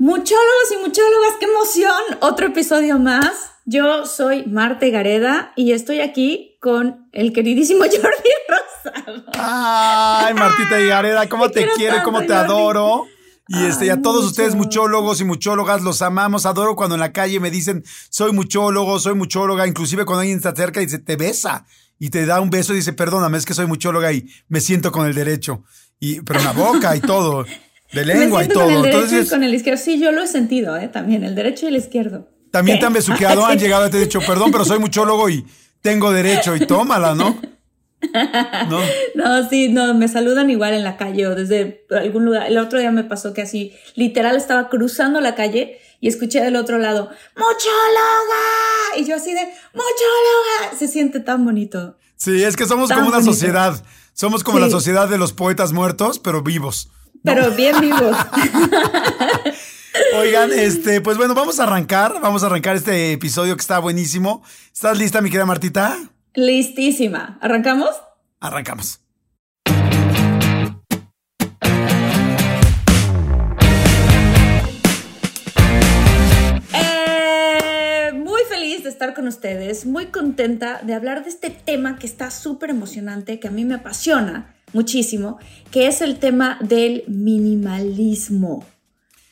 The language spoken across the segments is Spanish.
Muchólogos y muchólogas, qué emoción. Otro episodio más. Yo soy Marte Gareda y estoy aquí con el queridísimo Jordi Rosado. Ay, Martita y Gareda, cómo te, quiero, cómo te adoro. Y este, a todos ustedes, muchólogos y muchólogas, los amamos. Adoro cuando en la calle me dicen, soy muchólogo, soy muchóloga. Inclusive cuando alguien está cerca y dice, te besa. Y te da un beso y dice, perdóname, es que soy muchóloga y me siento con el derecho. Y, pero en la boca y todo. De lengua y todo. Con el derecho Entonces, y con el izquierdo. Sí, yo lo he sentido, ¿eh? También, el derecho y el izquierdo. también ¿Qué? te han besuqueado, han llegado y te han dicho, perdón, pero soy muchólogo y tengo derecho y tómala, ¿no? ¿No? No, sí, no, me saludan igual en la calle o desde algún lugar. El otro día me pasó que así, literal, estaba cruzando la calle y escuché del otro lado, ¡Muchóloga! Y yo así de, ¡Muchóloga! Se siente tan bonito. Sí, es que somos Tan como una bonito. sociedad. Somos como la sociedad de los poetas muertos, pero vivos. Pero bien vivos. Oigan, este, pues bueno, vamos a arrancar, vamos a arrancar este episodio que está buenísimo. ¿Estás lista, mi querida Martita? Listísima. ¿Arrancamos? Arrancamos. Eh, muy feliz de estar con ustedes, muy contenta de hablar de este tema que está súper emocionante, que a mí me apasiona muchísimo, que es el tema del minimalismo.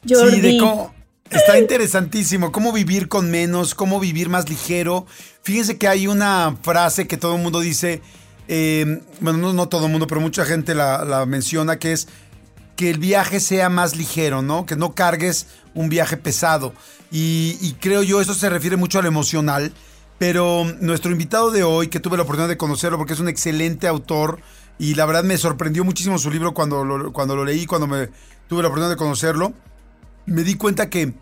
Jordi, Sí, de cómo. Está interesantísimo. Cómo vivir con menos, cómo vivir más ligero. Fíjense que hay una frase que todo el mundo dice. eh, bueno, no, no todo el mundo, pero mucha gente la, la menciona, que es que el viaje sea más ligero, ¿no? Que no cargues un viaje pesado. Y, y creo yo, eso se refiere mucho a lo emocional. Pero nuestro invitado de hoy, que tuve la oportunidad de conocerlo porque es un excelente autor y la verdad me sorprendió muchísimo su libro cuando lo, cuando lo leí, cuando tuve la oportunidad de conocerlo. Me di cuenta que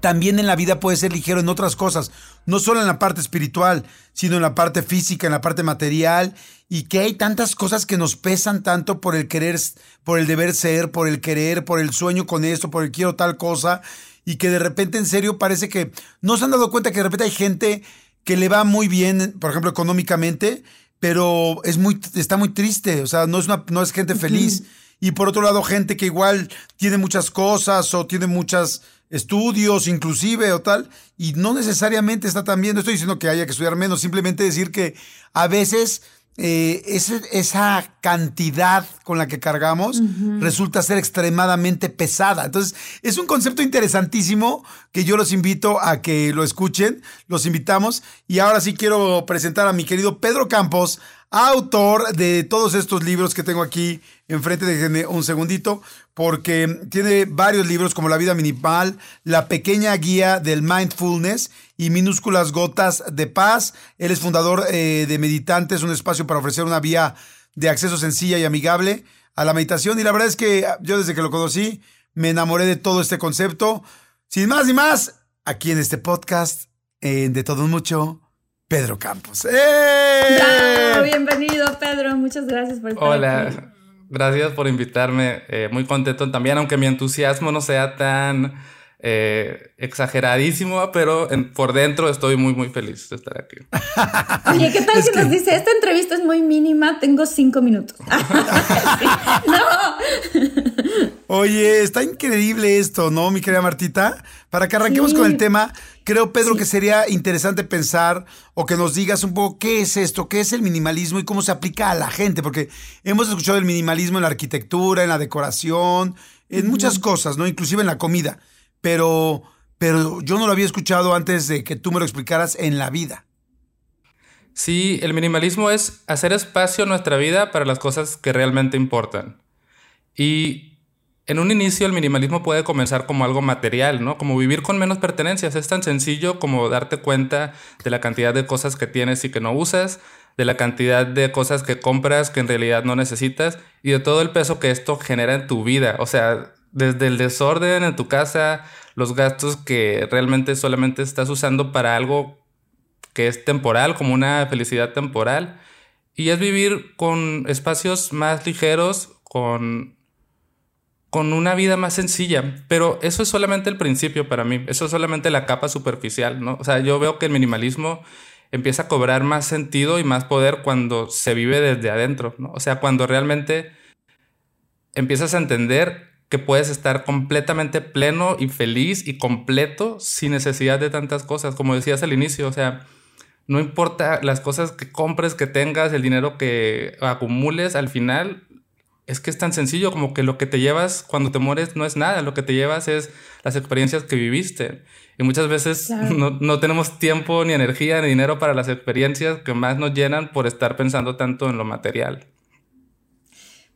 también en la vida puede ser ligero en otras cosas, no solo en la parte espiritual, sino en la parte física, en la parte material, y que hay tantas cosas que nos pesan tanto por el querer, por el deber ser, por el querer, por el sueño con esto, por el quiero tal cosa, y que de repente en serio parece que no se han dado cuenta que de repente hay gente que le va muy bien, por ejemplo, económicamente, pero es muy, está muy triste, o sea, no es, una, no es gente feliz. Y por otro lado, gente que igual tiene muchas cosas o tiene muchos estudios inclusive o tal, y no necesariamente está tan bien. No estoy diciendo que haya que estudiar menos, simplemente decir que a veces eh, ese- esa cantidad con la que cargamos resulta ser extremadamente pesada. Entonces, es un concepto interesantísimo que yo los invito a que lo escuchen, los invitamos. Y ahora sí quiero presentar a mi querido Pedro Campos, autor de todos estos libros que tengo aquí enfrente, déjenme un segundito, porque tiene varios libros como La vida minimal, La pequeña guía del mindfulness y Minúsculas gotas de paz. Él es fundador eh, de Meditantes, un espacio para ofrecer una vía de acceso sencilla y amigable a la meditación. Y la verdad es que yo desde que lo conocí me enamoré de todo este concepto. Sin más ni más, aquí en este podcast, eh, de todo mucho, Pedro Campos. ¡Eh! Bravo, bienvenido, Pedro. Muchas gracias por estar aquí. Hola, gracias por invitarme. eh, muy contento también, aunque mi entusiasmo no sea tan eh, exageradísimo, pero en- por dentro estoy muy, muy feliz de estar aquí. Oye, ¿qué tal Es si que- nos dice, esta entrevista es muy mínima, tengo cinco minutos? no. Oye, está increíble esto, ¿no, mi querida Martita? Para que arranquemos Sí. con el tema, creo, Pedro, que sería interesante pensar o que nos digas un poco qué es esto, qué es el minimalismo y cómo se aplica a la gente, porque hemos escuchado el minimalismo en la arquitectura, en la decoración, en muchas cosas, ¿no? Inclusive en la comida. pero, pero yo no lo había escuchado antes de que tú me lo explicaras en la vida. Sí, el minimalismo es hacer espacio en nuestra vida para las cosas que realmente importan. Y en un inicio el minimalismo puede comenzar como algo material, ¿no? Como vivir con menos pertenencias. Es tan sencillo como darte cuenta de la cantidad de cosas que tienes y que no usas, de la cantidad de cosas que compras que en realidad no necesitas y de todo el peso que esto genera en tu vida. O sea, desde el desorden en tu casa, los gastos que realmente solamente estás usando para algo que es temporal, como una felicidad temporal. Y es vivir con espacios más ligeros, con, con una vida más sencilla. Pero eso es solamente el principio para mí. Eso es solamente la capa superficial, ¿no? O sea, yo veo que el minimalismo empieza a cobrar más sentido y más poder cuando se vive desde adentro, ¿no? O sea, cuando realmente empiezas a entender que puedes estar completamente pleno y feliz y completo sin necesidad de tantas cosas, como decías al inicio, o sea, no importa las cosas que compres, que tengas, el dinero que acumules, al final es que es tan sencillo como que lo que te llevas cuando te mueres no es nada, lo que te llevas es las experiencias que viviste. Y muchas veces no, tenemos tiempo, ni energía, ni dinero para las experiencias que más nos llenan por estar pensando tanto en lo material.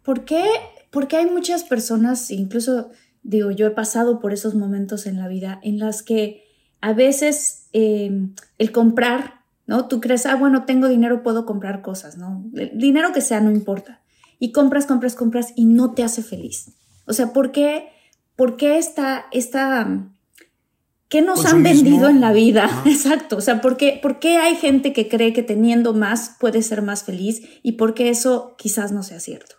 ¿Por qué? Porque hay muchas personas, incluso digo, yo he pasado por esos momentos en la vida en las que a veces eh, el comprar ¿no? Tú crees, ah, bueno, tengo dinero, puedo comprar cosas, ¿no? El dinero que sea, no importa. Y compras, compras, compras y no te hace feliz. O sea, ¿por qué, por qué esta, esta, qué nos han vendido en la vida? Exacto. O sea, ¿por qué, ¿por qué hay gente que cree que teniendo más puede ser más feliz y por qué eso quizás no sea cierto?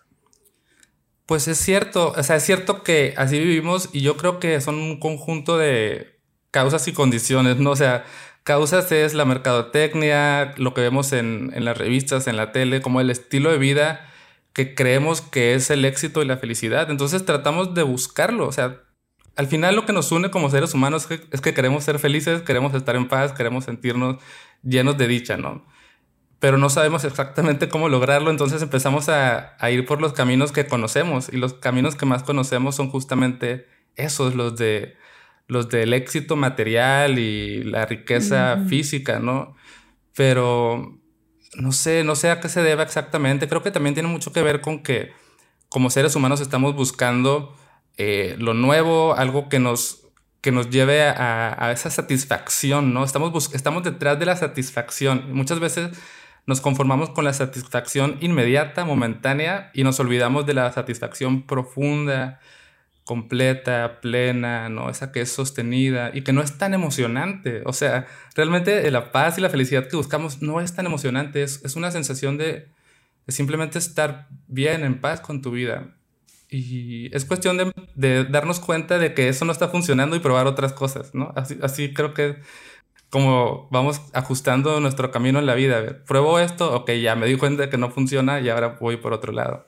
Pues es cierto, o sea, es cierto que así vivimos y yo creo que son un conjunto de causas y condiciones, ¿no? O sea, Causas es la mercadotecnia, lo que vemos en, las revistas, en la tele, como el estilo de vida que creemos que es el éxito y la felicidad. Entonces tratamos de buscarlo. O sea, al final lo que nos une como seres humanos es que, queremos ser felices, queremos estar en paz, queremos sentirnos llenos de dicha, ¿no? Pero no sabemos exactamente cómo lograrlo, entonces empezamos a, a ir por los caminos que conocemos y los caminos que más conocemos son justamente esos, los de los del éxito material y la riqueza física, ¿no? Pero no sé, no sé a qué se debe exactamente. Creo que también tiene mucho que ver con que como seres humanos estamos buscando eh, lo nuevo, algo que nos, que nos lleve a, esa satisfacción, ¿no? Estamos, estamos detrás de la satisfacción. Muchas veces nos conformamos con la satisfacción inmediata, momentánea, y nos olvidamos de la satisfacción profunda, completa, plena, ¿no? Esa que es sostenida y que no es tan emocionante. O sea, realmente la paz y la felicidad que buscamos no es tan emocionante, es, es una sensación de, simplemente estar bien, en paz con tu vida. Y es cuestión de, darnos cuenta de que eso no está funcionando y probar otras cosas, ¿no? Así, así creo que como vamos ajustando nuestro camino en la vida. Pruebo esto, ok, ya me di cuenta que no funciona y ahora voy por otro lado.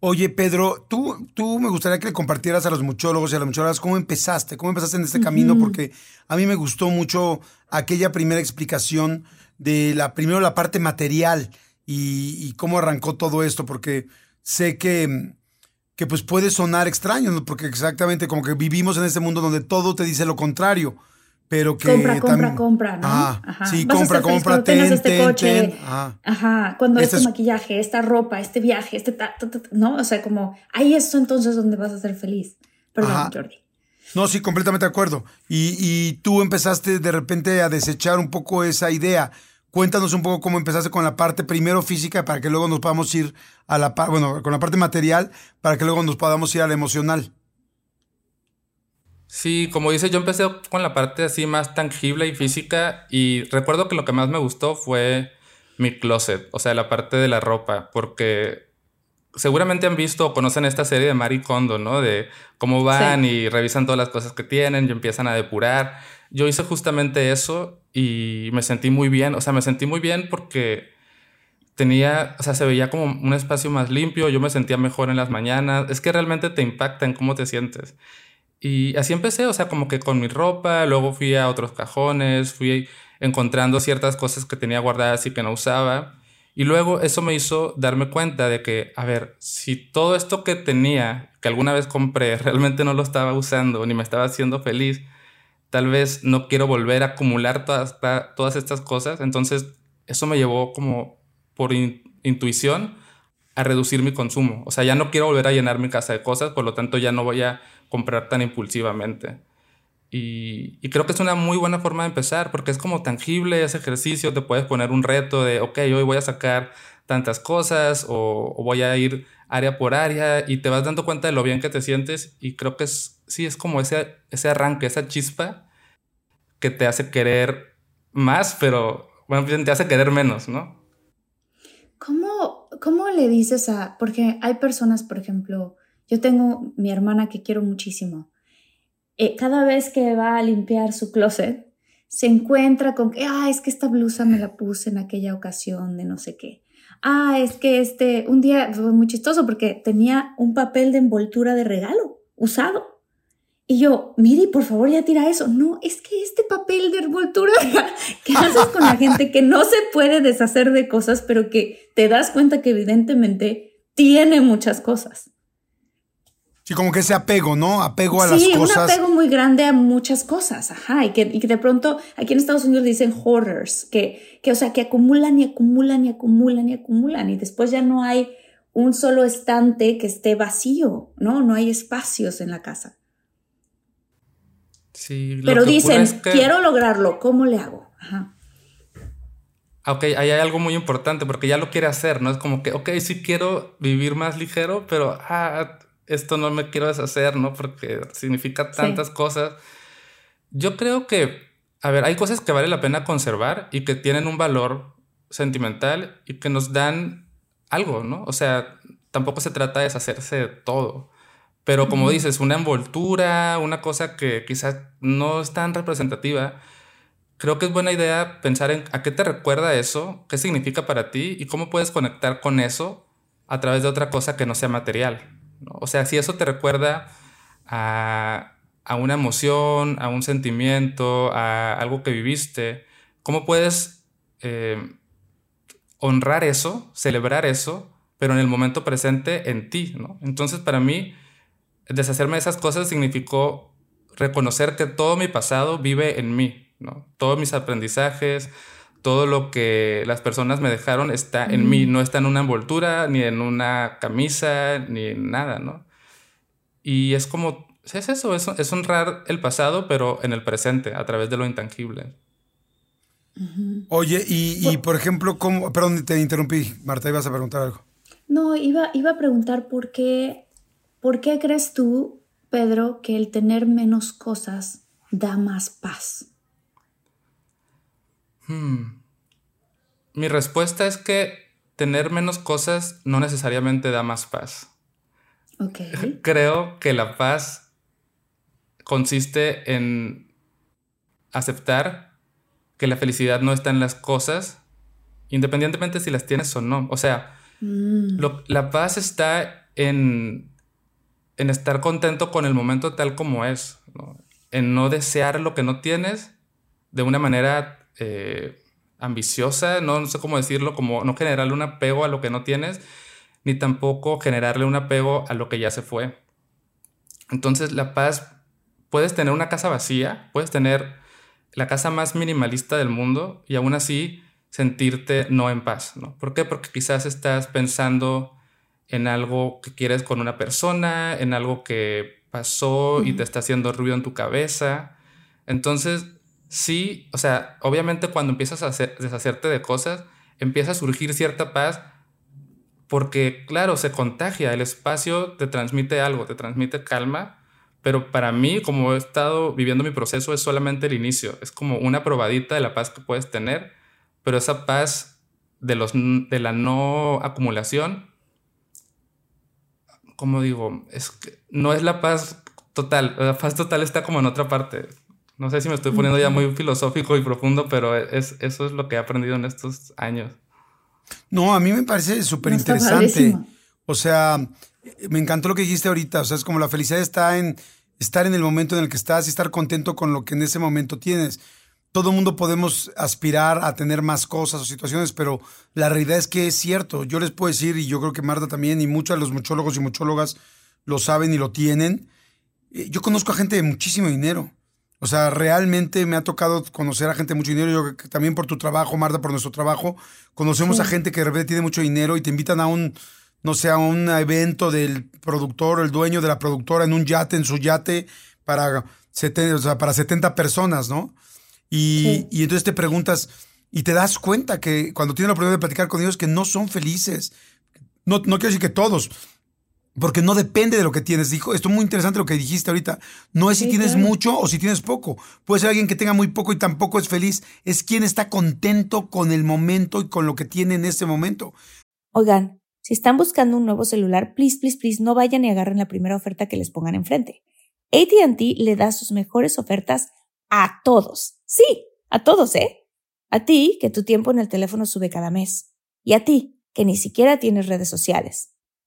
Oye, Pedro, tú, tú me gustaría que le compartieras a los muchólogos y a las muchólogas cómo empezaste, cómo empezaste en este camino, porque a mí me gustó mucho aquella primera explicación de la, primero la parte material y, cómo arrancó todo esto, porque sé que, que pues puede sonar extraño, porque exactamente como que vivimos en este mundo donde todo te dice lo contrario pero que compra, compra, compra, ¿no? Ajá. Sí, compra, compra, ten, este coche, Ajá. Cuando este, maquillaje, esta ropa, este viaje, este, ¿no? O sea, como ahí es entonces donde vas a ser feliz. Perdón, Jordi. No, sí, completamente de acuerdo. Y, y tú empezaste de repente a desechar un poco esa idea. Cuéntanos un poco cómo empezaste con la parte primero física para que luego nos podamos ir a la parte, bueno, con la parte material para que luego nos podamos ir a la emocional. Sí, como dice, yo empecé con la parte así más tangible y física y recuerdo que lo que más me gustó fue mi closet, o sea, la parte de la ropa, porque seguramente han visto o conocen esta serie de Marie Kondo, ¿no? De cómo van y revisan todas las cosas que tienen y empiezan a depurar. Yo hice justamente eso y me sentí muy bien, o sea, me sentí muy bien porque tenía, o sea, se veía como un espacio más limpio, yo me sentía mejor en las mañanas, es que realmente te impacta en cómo te sientes. Y así empecé, o sea, como que con mi ropa, luego fui a otros cajones, fui encontrando ciertas cosas que tenía guardadas y que no usaba. Y luego eso me hizo darme cuenta de que, a ver, si todo esto que tenía, que alguna vez compré realmente no lo estaba usando ni me estaba haciendo feliz, tal vez no quiero volver a acumular todas, todas estas cosas. Entonces, eso me llevó como por intuición a reducir mi consumo. O sea, ya no quiero volver a llenar mi casa de cosas, por lo tanto ya no voy a comprar tan impulsivamente. Y, creo que es una muy buena forma de empezar, porque es como tangible ese ejercicio, te puedes poner un reto de, ok, hoy voy a sacar tantas cosas o, voy a ir área por área y te vas dando cuenta de lo bien que te sientes y creo que es, sí, es como ese, ese arranque, esa chispa que te hace querer más, pero bueno, te hace querer menos, ¿no? ¿Cómo, ¿Cómo le dices a, porque hay personas, por ejemplo, yo tengo mi hermana que quiero muchísimo, eh, cada vez que va a limpiar su closet, se encuentra con que, ah, es que esta blusa me la puse en aquella ocasión de no sé qué. Ah, es que este, un día fue muy chistoso porque tenía un papel de envoltura de regalo usado. Y yo, Miri, por favor, ya tira eso. No, es que este papel de envoltura, ¿qué haces con la gente que no se puede deshacer de cosas, pero que te das cuenta que evidentemente tiene muchas cosas? Sí, como que ese apego, ¿no? Apego a las cosas. Sí, un apego muy grande a muchas cosas, ajá, y que, y que de pronto aquí en Estados Unidos dicen hoarders, que, que, o sea, que acumulan y acumulan y acumulan y acumulan, y después ya no hay un solo estante que esté vacío, ¿no? No hay espacios en la casa. Sí, Pero dicen, quiero lograrlo, ¿cómo le hago? Ajá. Ok, ahí hay algo muy importante porque ya lo quiere hacer, ¿no? Es como que, ok, sí quiero vivir más ligero, pero ah, esto no me quiero deshacer, ¿no? Porque significa tantas cosas. Yo creo que, a ver, hay cosas que vale la pena conservar y que tienen un valor sentimental y que nos dan algo, ¿no? O sea, tampoco se trata de deshacerse de todo. Pero como dices, una envoltura, una cosa que quizás no es tan representativa, creo que es buena idea pensar en a qué te recuerda eso, qué significa para ti y cómo puedes conectar con eso a través de otra cosa que no sea material. O sea, si eso te recuerda a, una emoción, a un sentimiento, a algo que viviste, ¿cómo puedes eh, honrar eso, celebrar eso, pero en el momento presente en ti? Entonces, para mí, deshacerme de esas cosas significó reconocer que todo mi pasado vive en mí, ¿no? Todos mis aprendizajes, todo lo que las personas me dejaron está en mí, no está en una envoltura, ni en una camisa, ni en nada, ¿no? Y es como, es eso, es, honrar el pasado, pero en el presente, a través de lo intangible. Oye, y, por ejemplo, ¿cómo? Perdón, te interrumpí, Marta, ibas a preguntar algo. No, iba, iba a preguntar por qué, por qué crees tú, Pedro, que el tener menos cosas da más paz. Hmm. Mi respuesta es que tener menos cosas no necesariamente da más paz. Creo que la paz consiste en aceptar que la felicidad no está en las cosas, independientemente si las tienes o no. O sea, mm. la paz está en, en estar contento con el momento tal como es, en no desear lo que no tienes de una manera eh, ambiciosa, no, sé cómo decirlo, como no generarle un apego a lo que no tienes, ni tampoco generarle un apego a lo que ya se fue. Entonces la paz, puedes tener una casa vacía, puedes tener la casa más minimalista del mundo y aún así sentirte no en paz, ¿no? ¿Por qué? Porque quizás estás pensando en algo que quieres con una persona, en algo que pasó y te está haciendo ruido en tu cabeza. Entonces, sí, o sea, obviamente cuando empiezas a deshacerte de cosas, empieza a surgir cierta paz porque, claro, se contagia, el espacio te transmite algo, te transmite calma, pero para mí, como he estado viviendo mi proceso, es solamente el inicio, es como una probadita de la paz que puedes tener, pero esa paz de, los, de la no acumulación, como digo, es no es la paz total, la paz total está como en otra parte. No sé si me estoy poniendo ya muy filosófico y profundo, pero es, eso es lo que he aprendido en estos años. No, a mí me parece súper interesante. O sea, me encantó lo que dijiste ahorita. O sea, es como la felicidad está en estar en el momento en el que estás y estar contento con lo que en ese momento tienes. Todo mundo podemos aspirar a tener más cosas o situaciones, pero la realidad es que es cierto. Yo les puedo decir, y yo creo que Marta también, y muchos de los muchólogos y muchólogas lo saben y lo tienen. Eh, Yo conozco a gente de muchísimo dinero. O sea, realmente me ha tocado conocer a gente de mucho dinero. Yo también por tu trabajo, Marta, por nuestro trabajo, conocemos Sí. a gente que de repente tiene mucho dinero y te invitan a un, no sé, a un evento del productor, el dueño de la productora, en un yate, en su yate, para 70, o sea, para 70 personas, ¿no? Y, Sí. y entonces te preguntas, y te das cuenta que cuando tienes la oportunidad de platicar con ellos, que no son felices. No, no quiero decir que todos, porque no depende de lo que tienes. Dijo, esto es muy interesante lo que dijiste ahorita. No es si Sí, tienes claro. mucho o si tienes poco. Puede ser alguien que tenga muy poco y tampoco es feliz. Es quien está contento con el momento y con lo que tiene en ese momento. Oigan, si están buscando un nuevo celular, please, please, please, no vayan y agarren la primera oferta que les pongan enfrente. ATT le da sus mejores ofertas a todos. Sí, a todos, ¿eh? A ti, que tu tiempo en el teléfono sube cada mes. Y a ti, que ni siquiera tienes redes sociales.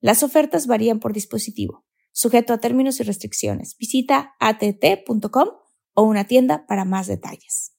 Las ofertas varían por dispositivo, sujeto a términos y restricciones. Visita att.com o una tienda para más detalles.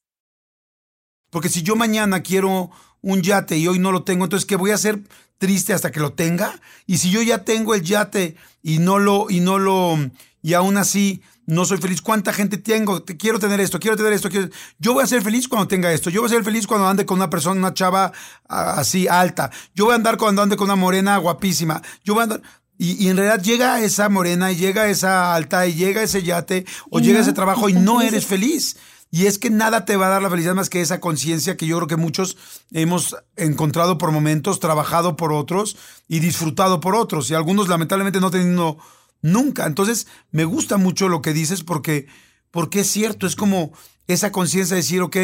Porque si yo mañana quiero un yate y hoy no lo tengo, entonces ¿qué voy a hacer triste hasta que lo tenga? Y si yo ya tengo el yate y no lo, y no lo, y aún así no soy feliz, ¿cuánta gente tengo? Te- Quiero tener esto, quiero tener esto. Quiero... Yo voy a ser feliz cuando tenga esto. Yo voy a ser feliz cuando ande con una persona, una chava así alta. Yo voy a andar cuando ande con una morena guapísima. Yo voy a andar... Y, y en realidad llega esa morena y llega esa alta y llega ese yate o Y llega no, ese trabajo y no eres feliz. Y es que nada te va a dar la felicidad más que esa conciencia que yo creo que muchos hemos encontrado por momentos, trabajado por otros y disfrutado por otros. Y algunos lamentablemente no teniendo nunca. Entonces, me gusta mucho lo que dices porque, porque es cierto, es como esa conciencia de decir, ok,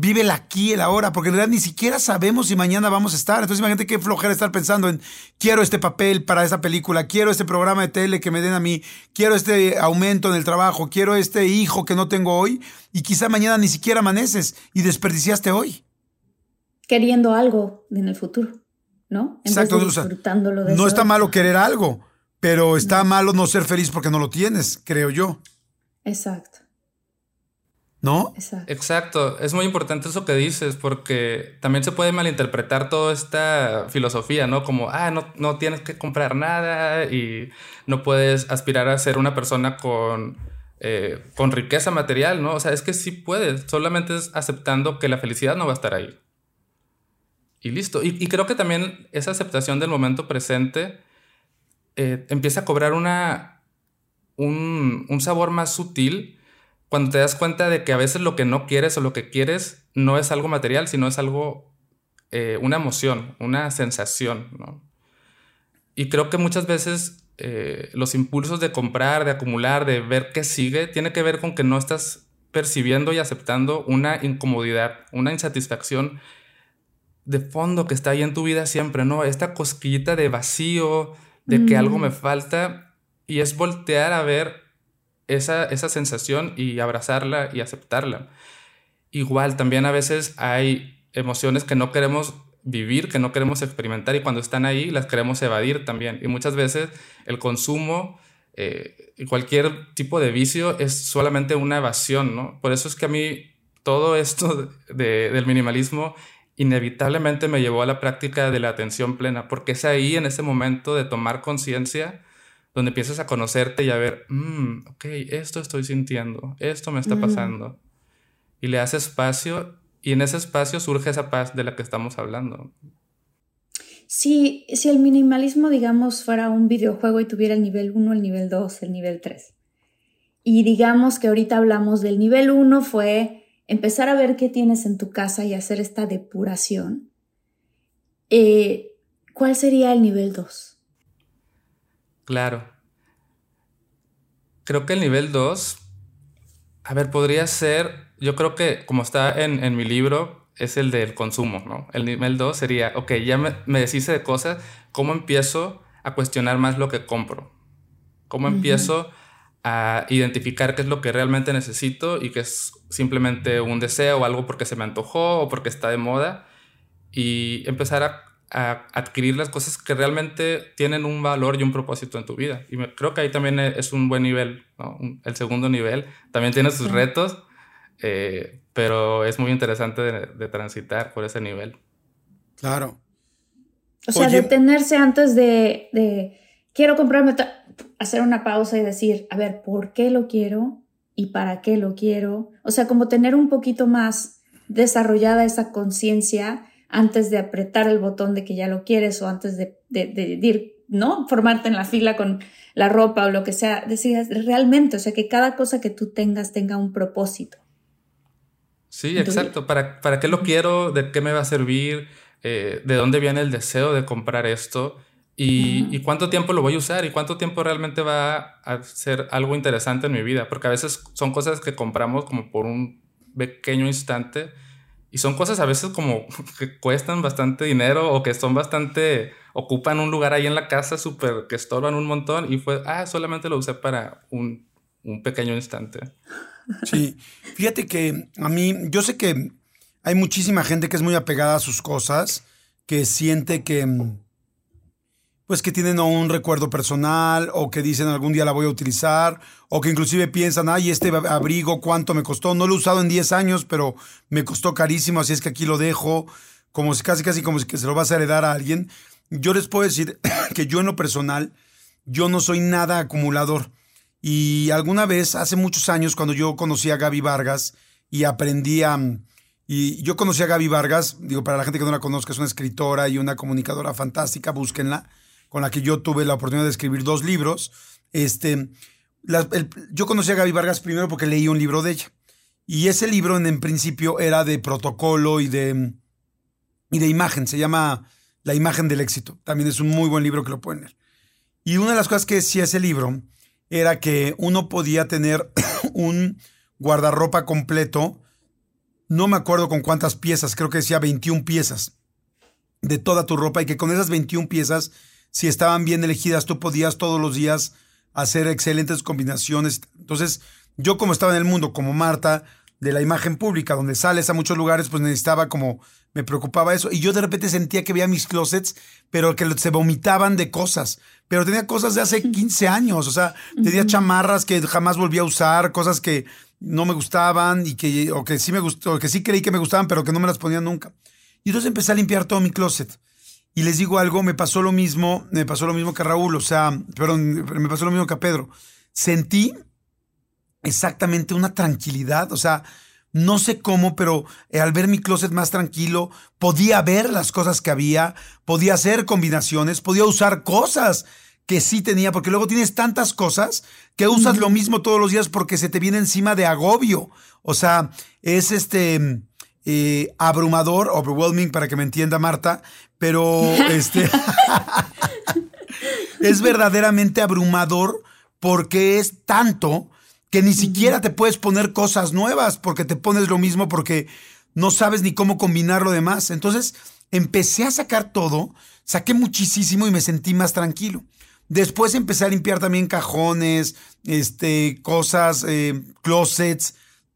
vive el aquí, el ahora, porque en realidad ni siquiera sabemos si mañana vamos a estar. Entonces, imagínate qué flojera estar pensando en, quiero este papel para esa película, quiero este programa de tele que me den a mí, quiero este aumento en el trabajo, quiero este hijo que no tengo hoy, y quizá mañana ni siquiera amaneces y desperdiciaste hoy. Queriendo algo en el futuro, ¿no? En Exacto, vez de o sea, disfrutándolo de No está malo querer algo, pero está malo no ser feliz porque no lo tienes, creo yo. Exacto, ¿No? exacto. Exacto, es muy importante eso que dices porque también se puede malinterpretar toda esta filosofía, ¿no? Como, ah, no, no tienes que comprar nada y no puedes aspirar a ser una persona con, eh, con riqueza material, ¿no? O sea, es que sí puedes, solamente es aceptando que la felicidad no va a estar ahí. Y listo. Y, y creo que también esa aceptación del momento presente eh, empieza a cobrar una, un, un sabor más sutil cuando te das cuenta de que a veces lo que no quieres o lo que quieres no es algo material, sino es algo, eh, una emoción, una sensación, ¿no? Y creo que muchas veces eh, los impulsos de comprar, de acumular, de ver qué sigue, tiene que ver con que no estás percibiendo y aceptando una incomodidad, una insatisfacción de fondo que está ahí en tu vida siempre, ¿no? Esta cosquillita de vacío, de que algo me falta, y es voltear a ver esa, esa sensación y abrazarla y aceptarla. Igual, también a veces hay emociones que no queremos vivir, que no queremos experimentar y cuando están ahí las queremos evadir también. Y muchas veces el consumo eh, cualquier tipo de vicio es solamente una evasión, ¿no? Por eso es que a mí todo esto de- del minimalismo inevitablemente me llevó a la práctica de la atención plena, porque es ahí, en ese momento de tomar conciencia, donde empiezas a conocerte y a ver, "Mm, ok, esto estoy sintiendo, esto me está Mm. pasando. Y le das espacio y en ese espacio surge esa paz de la que estamos hablando. Si, si el minimalismo, digamos, fuera un videojuego y tuviera el nivel 1, el nivel 2, el nivel 3. Y digamos que ahorita hablamos del nivel 1 fue empezar a ver qué tienes en tu casa y hacer esta depuración. Eh, ¿Cuál sería el nivel 2? Claro. Creo que el nivel 2, a ver, podría ser, yo creo que como está en, en mi libro, es el del consumo, ¿no? El nivel 2 sería, ok, ya me, me deshice de cosas, ¿cómo empiezo a cuestionar más lo que compro? ¿Cómo empiezo a identificar qué es lo que realmente necesito y qué es simplemente un deseo o algo porque se me antojó o porque está de moda? Y empezar a, adquirir las cosas que realmente tienen un valor y un propósito en tu vida. Y creo que ahí también es un buen nivel, el segundo nivel. También tiene sus retos, eh, pero es muy interesante de transitar por ese nivel. Claro. O sea, detenerse antes de, de quiero comprarme, hacer una pausa y decir, a ver, ¿por qué lo quiero? ¿Y para qué lo quiero? O sea, como tener un poquito más desarrollada esa conciencia antes de apretar el botón de que ya lo quieres o antes de, de, de, ¿no? Formarte en la fila con la ropa o lo que sea. Decías, realmente, o sea, que cada cosa que tú tengas tenga un propósito. Sí, exacto. ¿Para, ¿Para qué lo quiero? ¿De qué me va a servir? Eh, de dónde viene el deseo de comprar esto y, cuánto tiempo lo voy a usar y cuánto tiempo realmente va a ser algo interesante en mi vida, porque a veces son cosas que compramos como por un pequeño instante y son cosas a veces como que cuestan bastante dinero o que son bastante, ocupan un lugar ahí en la casa súper, que estorban un montón y fue, ah, solamente lo usé para un, un pequeño instante. Sí, fíjate que a mí, yo sé que hay muchísima gente que es muy apegada a sus cosas, que siente que mm, pues que tienen un recuerdo personal o que dicen algún día la voy a utilizar o que inclusive piensan, ay, este abrigo cuánto me costó, no lo he usado en 10 años, pero me costó carísimo, así es que aquí lo dejo, como si casi casi como si que se lo vas a heredar a alguien. Yo les puedo decir que yo en lo personal, yo no soy nada acumulador. Y alguna vez, hace muchos años, cuando yo conocí a Gaby Vargas y aprendí a, mm, y yo conocí a Gaby Vargas, digo, para la gente que no la conozca, es una escritora y una comunicadora fantástica, búsquenla, con la que yo tuve la oportunidad de escribir dos libros. Este, yo conocí a Gaby Vargas primero porque leí un libro de ella. Y ese libro en, en, principio era de protocolo y de, y de imagen, se llama La imagen del éxito. También es un muy buen libro que lo pueden leer. Y una de las cosas que decía ese libro era que uno podía tener un guardarropa completo no me acuerdo con cuántas piezas, creo que decía 21 piezas de toda tu ropa y que con esas 21 piezas, si estaban bien elegidas, tú podías todos los días hacer excelentes combinaciones. Entonces, yo como estaba en el mundo, como Marta, de la imagen pública, donde sales a muchos lugares, pues necesitaba como, me preocupaba eso. Y yo de repente sentía que veía mis closets, pero que se vomitaban de cosas. Pero tenía cosas de hace 15 años, o sea, tenía chamarras que jamás volví a usar, cosas que no me gustaban y que, o que sí me gustó, que sí creí que me gustaban, pero que no me las ponía nunca. Y entonces empecé a limpiar todo mi closet. Y les digo algo, me pasó lo mismo, me pasó lo mismo que a Raúl, o sea, perdón, me pasó lo mismo que a Pedro. Sentí exactamente una tranquilidad, o sea, no sé cómo, pero eh, al ver mi closet más tranquilo, podía ver las cosas que había, podía hacer combinaciones, podía usar cosas que sí tenía, porque luego tienes tantas cosas que usas lo mismo todos los días porque se te viene encima de agobio. O sea, es este eh, abrumador, overwhelming, para que me entienda Marta, pero este es verdaderamente abrumador porque es tanto que ni siquiera te puedes poner cosas nuevas porque te pones lo mismo porque no sabes ni cómo combinar lo demás. Entonces empecé a sacar todo, saqué muchísimo y me sentí más tranquilo. Después empecé a limpiar también cajones, este, cosas, eh, closets,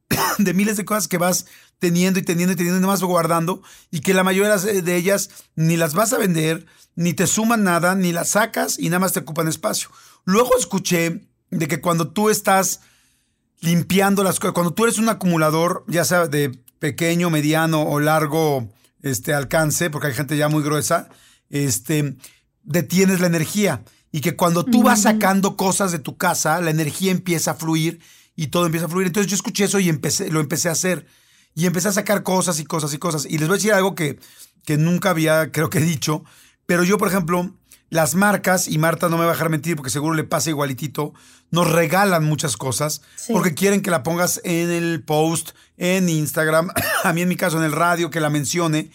de miles de cosas que vas teniendo y teniendo y teniendo y nomás guardando y que la mayoría de ellas ni las vas a vender, ni te suman nada, ni las sacas y nada más te ocupan espacio. Luego escuché de que cuando tú estás limpiando las cosas, cuando tú eres un acumulador, ya sea de pequeño, mediano o largo este, alcance, porque hay gente ya muy gruesa, este, detienes la energía y que cuando tú vas sacando cosas de tu casa, la energía empieza a fluir y todo empieza a fluir. Entonces yo escuché eso y empecé, lo empecé a hacer. Y empecé a sacar cosas y cosas y cosas. Y les voy a decir algo que, que nunca había, creo que, dicho. Pero yo, por ejemplo, las marcas, y Marta no me va a dejar mentir porque seguro le pasa igualitito, nos regalan muchas cosas porque quieren que la pongas en el post, en Instagram, a mí en mi caso en el radio, que la mencione.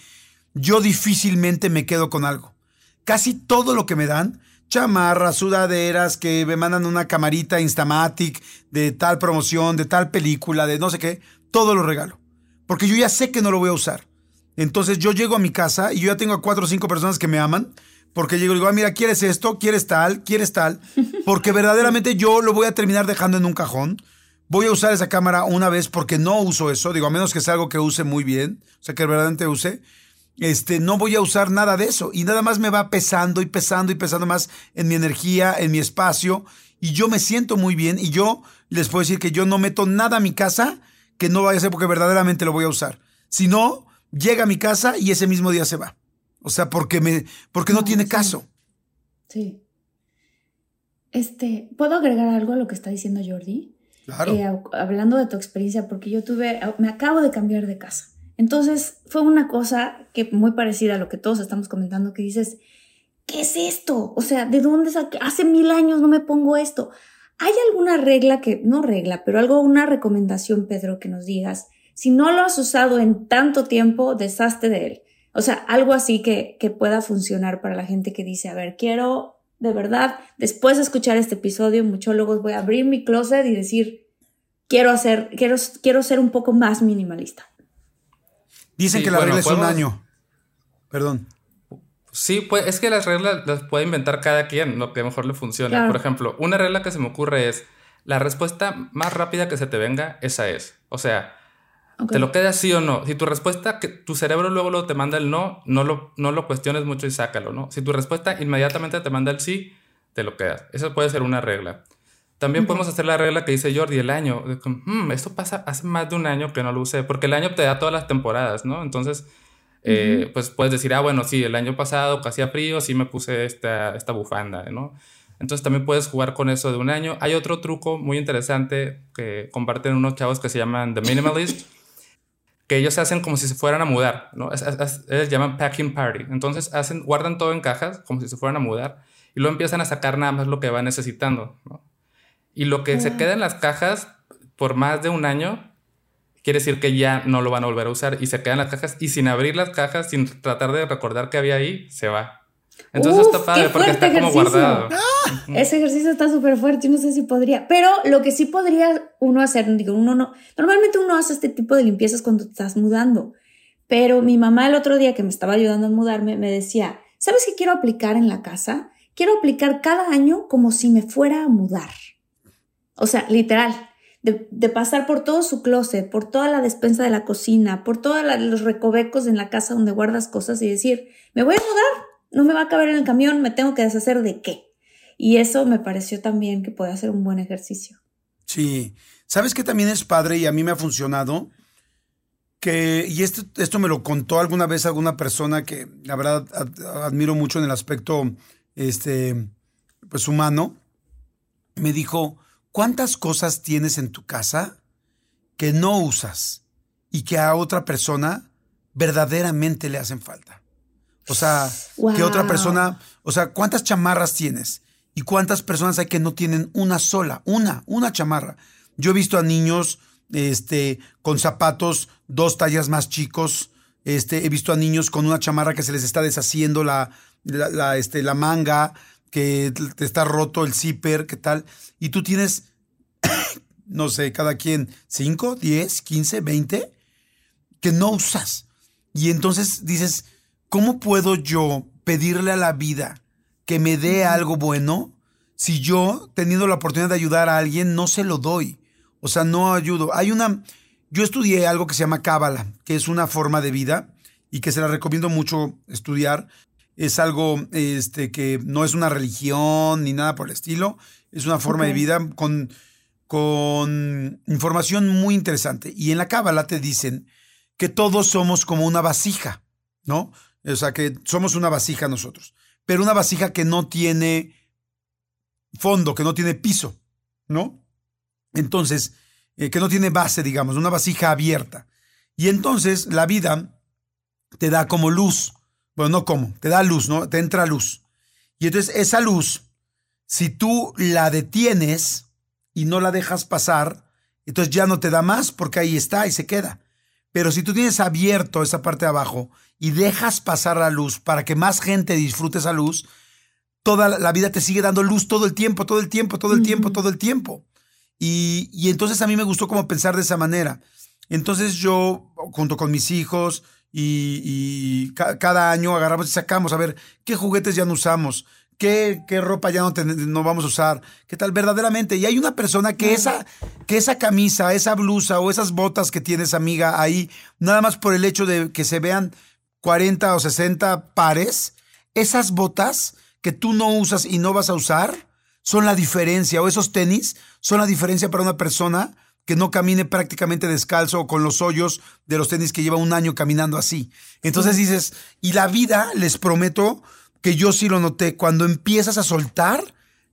Yo difícilmente me quedo con algo. Casi todo lo que me dan chamarras, sudaderas, que me mandan una camarita Instamatic de tal promoción, de tal película, de no sé qué, todo lo regalo. Porque yo ya sé que no lo voy a usar. Entonces yo llego a mi casa y yo ya tengo a cuatro o cinco personas que me aman porque llego y digo, ah, mira, ¿quieres esto? ¿Quieres tal? ¿Quieres tal? Porque verdaderamente yo lo voy a terminar dejando en un cajón. Voy a usar esa cámara una vez porque no uso eso, digo, a menos que sea algo que use muy bien, o sea, que verdaderamente use. Este, no voy a usar nada de eso y nada más me va pesando y pesando y pesando más en mi energía, en mi espacio y yo me siento muy bien y yo les puedo decir que yo no meto nada a mi casa que no vaya a ser porque verdaderamente lo voy a usar. Si no, llega a mi casa y ese mismo día se va. O sea, porque, me, porque no, tiene caso. Sí. Este, ¿puedo agregar algo a lo que está diciendo Jordi? Claro. Eh, hablando de tu experiencia, porque yo tuve, me acabo de cambiar de casa. Entonces fue una cosa que muy parecida a lo que todos estamos comentando, que dices, ¿qué es esto? O sea, ¿de dónde saqué? Hace mil años no me pongo esto. ¿Hay alguna regla que, no regla, pero algo, una recomendación, Pedro, que nos digas? Si no lo has usado en tanto tiempo, deshazte de él. O sea, algo así que, que pueda funcionar para la gente que dice, a ver, quiero de verdad, después de escuchar este episodio, muchólogos, voy a abrir mi closet y decir, quiero hacer, quiero, quiero ser un poco más minimalista. Dicen que la regla es un año. Perdón. Sí, pues es que las reglas las puede inventar cada quien, lo que mejor le funcione. Por ejemplo, una regla que se me ocurre es, la respuesta más rápida que se te venga, esa es. O sea, te lo quedas sí o no. Si tu respuesta, que tu cerebro luego, lo te manda el no, no lo, no lo cuestiones mucho y sácalo, ¿no? Si tu respuesta inmediatamente te manda el sí, te lo quedas. Eso puede ser una regla. También podemos hacer la regla que dice Jordi, el año. Hmm, esto pasa hace más de un año que no lo usé, porque el año te da todas las temporadas, ¿no? Entonces, eh, pues puedes decir, ah, bueno, sí, el año pasado que hacía frío, sí me puse esta, esta bufanda, ¿no? Entonces también puedes jugar con eso de un año. Hay otro truco muy interesante que comparten unos chavos que se llaman The Minimalist que ellos se hacen como si se fueran a mudar, ¿no? ellos llaman packing party. Entonces hacen, guardan todo en cajas como si se fueran a mudar y luego empiezan a sacar nada más lo que van necesitando, ¿no? Y lo que se queda en las cajas por más de un año quiere decir que ya no lo van a volver a usar y se quedan las cajas y sin abrir las cajas, sin tratar de recordar que había ahí, se va. Entonces está padre porque está como guardado. Ese ejercicio está súper fuerte, yo no sé si podría. Pero lo que sí podría uno hacer, digo, uno no. Normalmente uno hace este tipo de limpiezas cuando te estás mudando. Pero mi mamá el otro día que me estaba ayudando a mudarme me decía, ¿sabes qué quiero aplicar en la casa? Quiero aplicar cada año como si me fuera a mudar. O sea, literal. De, pasar por todo su closet, por toda la despensa de la cocina, por todos los recovecos en la casa donde guardas cosas y decir, me voy a mudar, no me va a caber en el camión, me tengo que deshacer de qué. Y eso me pareció también que puede ser un buen ejercicio. Sí, ¿sabes qué también es padre y a mí me ha funcionado? Que, y esto, esto me lo contó alguna vez alguna persona que la verdad admiro mucho en el aspecto este, pues humano, me dijo, ¿cuántas cosas tienes en tu casa que no usas y que a otra persona verdaderamente le hacen falta? O sea, que otra persona, o sea, ¿cuántas chamarras tienes? ¿Y cuántas personas hay que no tienen una sola, una, una chamarra? Yo he visto a niños este, con zapatos dos tallas más chicos. Este, he visto a niños con una chamarra que se les está deshaciendo la, la, este, la manga, que te está roto el zipper, ¿qué tal? Y tú tienes, no sé, cada quien, 5, 10, 15, 20, que no usas. Y entonces dices, ¿cómo puedo yo pedirle a la vida que me dé algo bueno si yo, teniendo la oportunidad de ayudar a alguien, no se lo doy? O sea, no ayudo. Hay una, yo estudié algo que se llama Cábala, que es una forma de vida y que se la recomiendo mucho estudiar. Es algo este, que no es una religión ni nada por el estilo, es una forma de vida con, con información muy interesante. Y en la Cábala te dicen que todos somos como una vasija, ¿no? O sea, que somos una vasija nosotros, pero una vasija que no tiene fondo, que no tiene piso, ¿no? Entonces, eh, que no tiene base, digamos, una vasija abierta. Y entonces la vida te da como luz, bueno, no como, te da luz, ¿no? Te entra luz. Y entonces esa luz, si tú la detienes y no la dejas pasar, entonces ya no te da más porque ahí está y se queda. Pero si tú tienes abierto esa parte de abajo y dejas pasar la luz para que más gente disfrute esa luz, toda la vida te sigue dando luz todo el tiempo, todo el tiempo, todo el tiempo, todo el tiempo. Y, entonces a mí me gustó como pensar de esa manera. Entonces yo, junto con mis hijos y, cada año agarramos y sacamos a ver qué juguetes ya no usamos, qué, qué ropa ya no, no, vamos a usar, qué tal verdaderamente. Y hay una persona que esa, que esa camisa, esa blusa o esas botas que tienes amiga ahí, nada más por el hecho de que se vean 40 o 60 pares, esas botas que tú no usas y no vas a usar son la diferencia, o esos tenis son la diferencia para una persona que no camine prácticamente descalzo o con los hoyos de los tenis que lleva un año caminando así. Entonces dices, y la vida, les prometo que yo sí lo noté, cuando empiezas a soltar,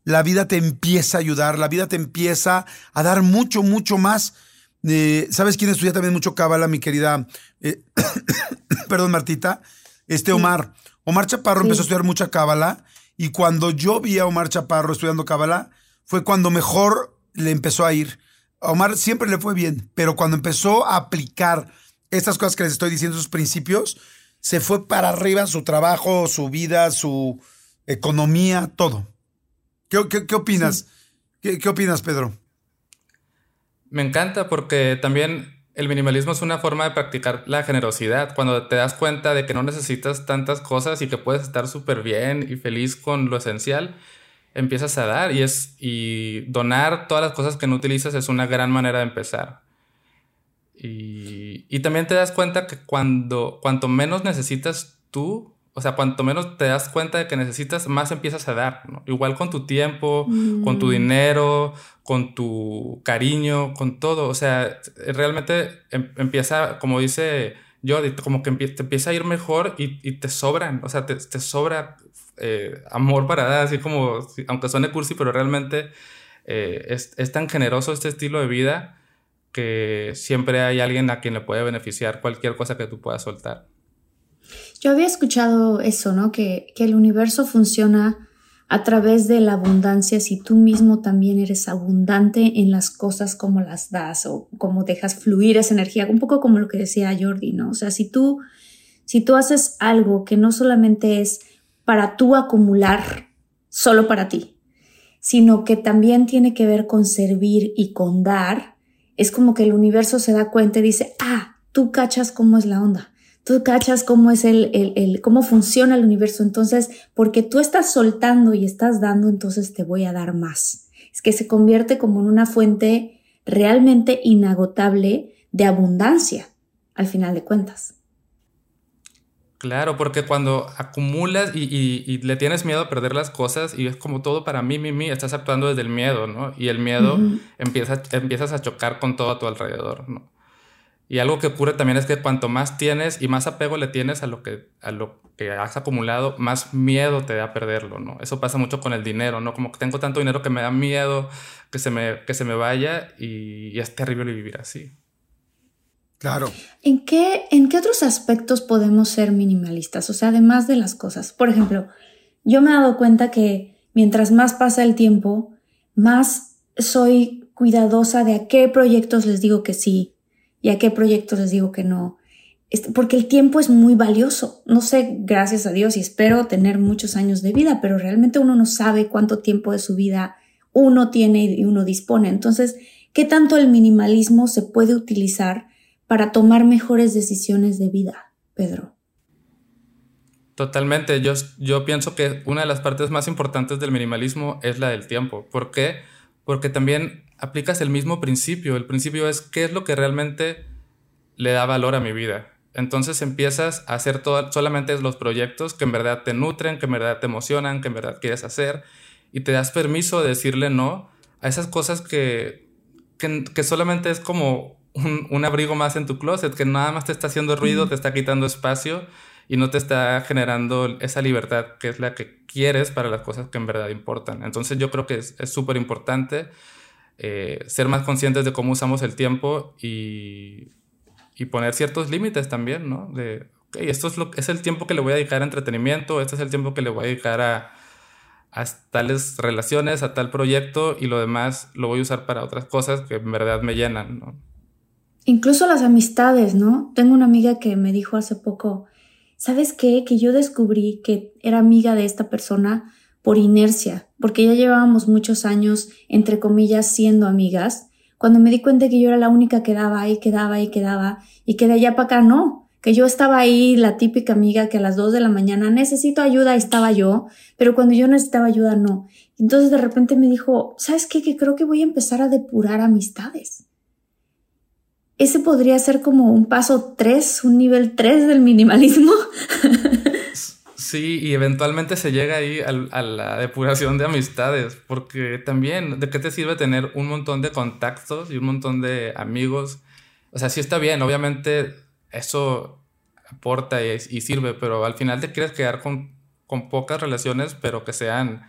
la vida te empieza a ayudar, la vida te empieza a dar mucho, mucho más. Eh, ¿Sabes quién estudia también mucho cábala, mi querida? Eh, perdón, Martita. Este Omar. Omar Chaparro empezó a estudiar mucha cábala y cuando yo vi a Omar Chaparro estudiando cábala, fue cuando mejor le empezó a ir. Omar siempre le fue bien, pero cuando empezó a aplicar estas cosas que les estoy diciendo, sus principios, se fue para arriba su trabajo, su vida, su economía, todo. ¿Qué, qué, opinas? ¿Qué, ¿Qué opinas, Pedro? Me encanta porque también el minimalismo es una forma de practicar la generosidad. Cuando te das cuenta de que no necesitas tantas cosas y que puedes estar súper bien y feliz con lo esencial, empiezas a dar y es y donar todas las cosas que no utilizas es una gran manera de empezar. Y, también te das cuenta que cuando cuanto menos necesitas tú, o sea, cuanto menos te das cuenta de que necesitas, más empiezas a dar. Igual con tu tiempo, con tu mm. dinero, con tu cariño, con todo. O sea, realmente em, empieza, como dice Jordi, como que te empieza a ir mejor y, te sobran. O sea, te, te sobra eh, amor para dar, así como, aunque suene cursi, pero realmente eh, es, es, tan generoso este estilo de vida que siempre hay alguien a quien le puede beneficiar cualquier cosa que tú puedas soltar. Yo había escuchado eso, ¿no? Que, que el universo funciona a través de la abundancia si tú mismo también eres abundante en las cosas como las das o como dejas fluir esa energía, un poco como lo que decía Jordi, ¿no? O sea, si tú, si tú haces algo que no solamente es para tú acumular solo para ti, sino que también tiene que ver con servir y con dar, es como que el universo se da cuenta y dice, ah, tú cachas cómo es la onda, tú cachas cómo es el, el, el, cómo funciona el universo, entonces, porque tú estás soltando y estás dando, entonces te voy a dar más. Es que se convierte como en una fuente realmente inagotable de abundancia, al final de cuentas. Claro, porque cuando acumulas y, le tienes miedo a perder las cosas y es como todo para mí, mí, mí, estás actuando desde el miedo, ¿no? Y el miedo empieza, empiezas a chocar con todo a tu alrededor, ¿no? Y algo que ocurre también es que cuanto más tienes y más apego le tienes a lo que, a lo que has acumulado, más miedo te da perderlo, ¿no? Eso pasa mucho con el dinero, ¿no? Como que tengo tanto dinero que me da miedo que se me, que se me vaya y, y es terrible vivir así. Claro. ¿En qué, ¿En qué otros aspectos podemos ser minimalistas? O sea, además de las cosas. Por ejemplo, yo me he dado cuenta que mientras más pasa el tiempo, más soy cuidadosa de a qué proyectos les digo que sí y a qué proyectos les digo que no. Este, porque el tiempo es muy valioso. No sé, gracias a Dios, y espero tener muchos años de vida, pero realmente uno no sabe cuánto tiempo de su vida uno tiene y uno dispone. Entonces, ¿qué tanto el minimalismo se puede utilizar para tomar mejores decisiones de vida, Pedro. Totalmente, yo, yo pienso que una de las partes más importantes del minimalismo es la del tiempo. ¿Por qué? Porque también aplicas el mismo principio. El principio es qué es lo que realmente le da valor a mi vida. Entonces empiezas a hacer solamente los proyectos que en verdad te nutren, que en verdad te emocionan, que en verdad quieres hacer y te das permiso de decirle no a esas cosas que, que, que solamente es como un, abrigo más en tu closet que nada más te está haciendo ruido, te está quitando espacio y no te está generando esa libertad que es la que quieres para las cosas que en verdad importan. Entonces yo creo que es súper importante eh, ser más conscientes de cómo usamos el tiempo y, y poner ciertos límites también, ¿no? De, ok, esto es, lo, es el tiempo que le voy a dedicar a entretenimiento, este es el tiempo que le voy a dedicar a, a tales relaciones, a tal proyecto y lo demás lo voy a usar para otras cosas que en verdad me llenan, ¿no? Incluso las amistades, ¿no? Tengo una amiga que me dijo hace poco, ¿sabes qué? Que yo descubrí que era amiga de esta persona por inercia, porque ya llevábamos muchos años, entre comillas, siendo amigas, cuando me di cuenta que yo era la única que daba y quedaba y quedaba, y que de allá para acá no, que yo estaba ahí, la típica amiga que a las 2 de la mañana necesito ayuda, estaba yo, pero cuando yo necesitaba ayuda no. Entonces de repente me dijo, ¿sabes qué? Que creo que voy a empezar a depurar amistades. Ese podría ser como un paso 3, un nivel 3 del minimalismo. Sí, y eventualmente se llega ahí a, la depuración de amistades, porque también, ¿de qué te sirve tener un montón de contactos y un montón de amigos? O sea, sí está bien, obviamente eso aporta y, y sirve, pero al final te quieres quedar con, con pocas relaciones, pero que sean